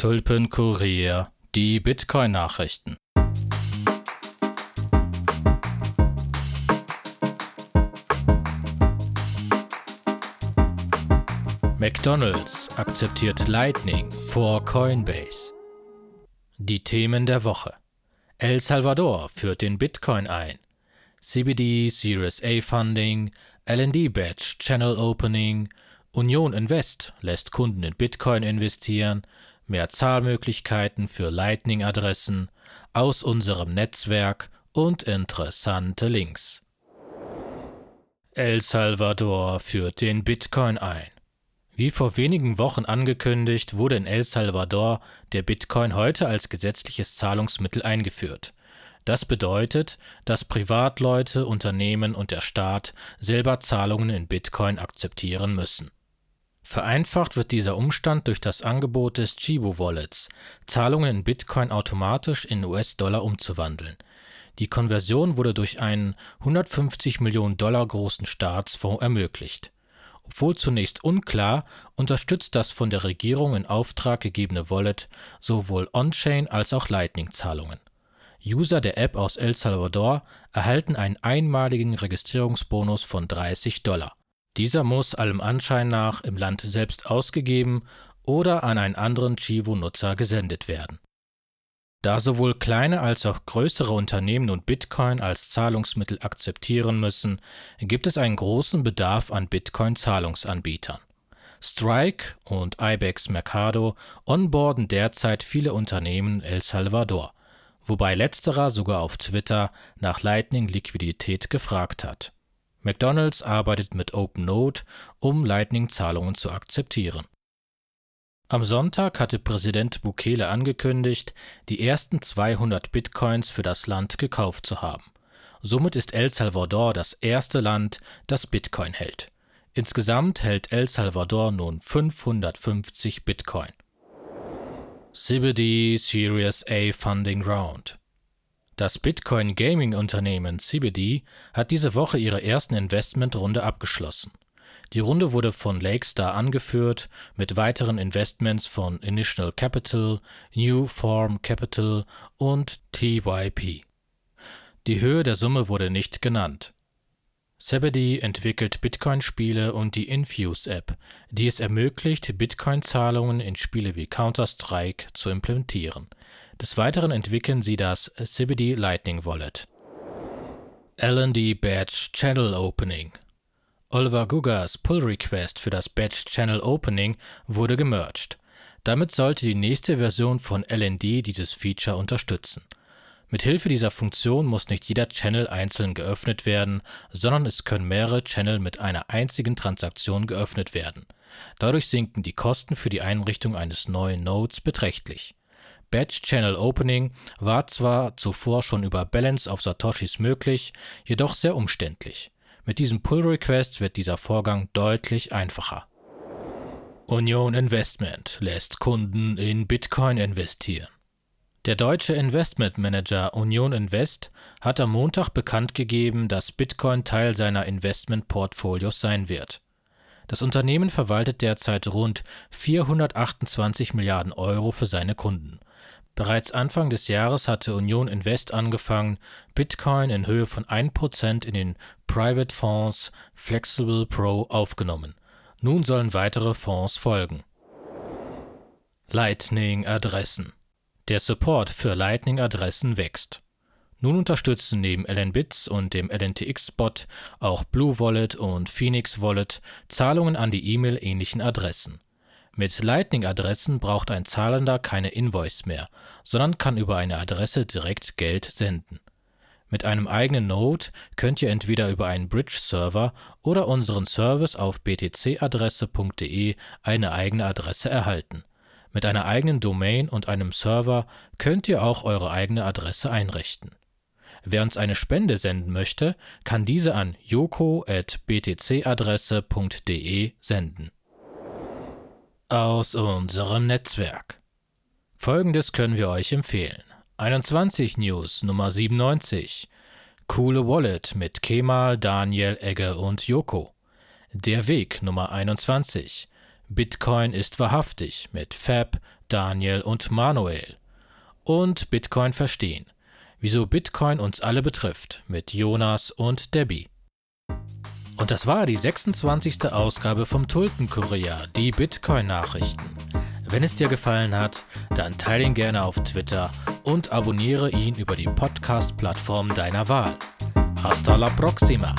Tulpenkurier, die Bitcoin-Nachrichten. McDonald's akzeptiert Lightning vor Coinbase. Die Themen der Woche. El Salvador führt den Bitcoin ein. CBD Series A Funding, LD Badge Channel Opening, Union Invest lässt Kunden in Bitcoin investieren, mehr Zahlmöglichkeiten für Lightning-Adressen aus unserem Netzwerk und interessante Links. El Salvador führt den Bitcoin ein. Wie vor wenigen Wochen angekündigt, wurde in El Salvador der Bitcoin heute als gesetzliches Zahlungsmittel eingeführt. Das bedeutet, dass Privatleute, Unternehmen und der Staat selber Zahlungen in Bitcoin akzeptieren müssen. Vereinfacht wird dieser Umstand durch das Angebot des Chivo Wallets, Zahlungen in Bitcoin automatisch in US-Dollar umzuwandeln. Die Konversion wurde durch einen 150 Millionen Dollar großen Staatsfonds ermöglicht. Obwohl zunächst unklar, unterstützt das von der Regierung in Auftrag gegebene Wallet sowohl On-Chain als auch Lightning-Zahlungen. User der App aus El Salvador erhalten einen einmaligen Registrierungsbonus von 30 Dollar. Dieser muss allem Anschein nach im Land selbst ausgegeben oder an einen anderen Chivo-Nutzer gesendet werden. Da sowohl kleine als auch größere Unternehmen nun Bitcoin als Zahlungsmittel akzeptieren müssen, gibt es einen großen Bedarf an Bitcoin-Zahlungsanbietern. Strike und Ibex Mercado onboarden derzeit viele Unternehmen El Salvador, wobei letzterer sogar auf Twitter nach Lightning-Liquidität gefragt hat. McDonald's arbeitet mit OpenNode, um Lightning-Zahlungen zu akzeptieren. Am Sonntag hatte Präsident Bukele angekündigt, die ersten 200 Bitcoins für das Land gekauft zu haben. Somit ist El Salvador das erste Land, das Bitcoin hält. Insgesamt hält El Salvador nun 550 Bitcoin. CBD Series A Funding Round das Bitcoin Gaming Unternehmen CBD hat diese Woche ihre ersten Investmentrunde abgeschlossen. Die Runde wurde von Lakestar angeführt, mit weiteren Investments von Initial Capital, New Form Capital und TYP. Die Höhe der Summe wurde nicht genannt. Zebedee entwickelt Bitcoin-Spiele und die Infuse-App, die es ermöglicht, Bitcoin-Zahlungen in Spiele wie Counter-Strike zu implementieren. Des Weiteren entwickeln sie das CBD Lightning Wallet. LD Badge Channel Opening Oliver Gugas Pull Request für das Badge Channel Opening wurde gemerged. Damit sollte die nächste Version von LND dieses Feature unterstützen. Mithilfe dieser Funktion muss nicht jeder Channel einzeln geöffnet werden, sondern es können mehrere Channel mit einer einzigen Transaktion geöffnet werden. Dadurch sinken die Kosten für die Einrichtung eines neuen Nodes beträchtlich. Batch Channel Opening war zwar zuvor schon über Balance of Satoshis möglich, jedoch sehr umständlich. Mit diesem Pull Request wird dieser Vorgang deutlich einfacher. Union Investment lässt Kunden in Bitcoin investieren. Der deutsche Investmentmanager Union Invest hat am Montag bekannt gegeben, dass Bitcoin Teil seiner Investmentportfolios sein wird. Das Unternehmen verwaltet derzeit rund 428 Milliarden Euro für seine Kunden Bereits Anfang des Jahres hatte Union Invest angefangen, Bitcoin in Höhe von 1% in den Private Fonds Flexible Pro aufgenommen. Nun sollen weitere Fonds folgen. Lightning-Adressen Der Support für Lightning-Adressen wächst. Nun unterstützen neben LNBits und dem LNTX-Bot auch Blue Wallet und Phoenix Wallet Zahlungen an die E-Mail ähnlichen Adressen. Mit Lightning-Adressen braucht ein Zahlender keine Invoice mehr, sondern kann über eine Adresse direkt Geld senden. Mit einem eigenen Node könnt ihr entweder über einen Bridge-Server oder unseren Service auf btcadresse.de eine eigene Adresse erhalten. Mit einer eigenen Domain und einem Server könnt ihr auch eure eigene Adresse einrichten. Wer uns eine Spende senden möchte, kann diese an joko@btcadresse.de senden aus unserem Netzwerk. Folgendes können wir euch empfehlen. 21 News Nummer 97. Coole Wallet mit Kemal, Daniel, Egge und Joko. Der Weg Nummer 21. Bitcoin ist wahrhaftig mit Fab, Daniel und Manuel. Und Bitcoin verstehen. Wieso Bitcoin uns alle betrifft mit Jonas und Debbie. Und das war die 26. Ausgabe vom Tulpenkurier, die Bitcoin-Nachrichten. Wenn es dir gefallen hat, dann teile ihn gerne auf Twitter und abonniere ihn über die Podcast-Plattform deiner Wahl. Hasta la próxima!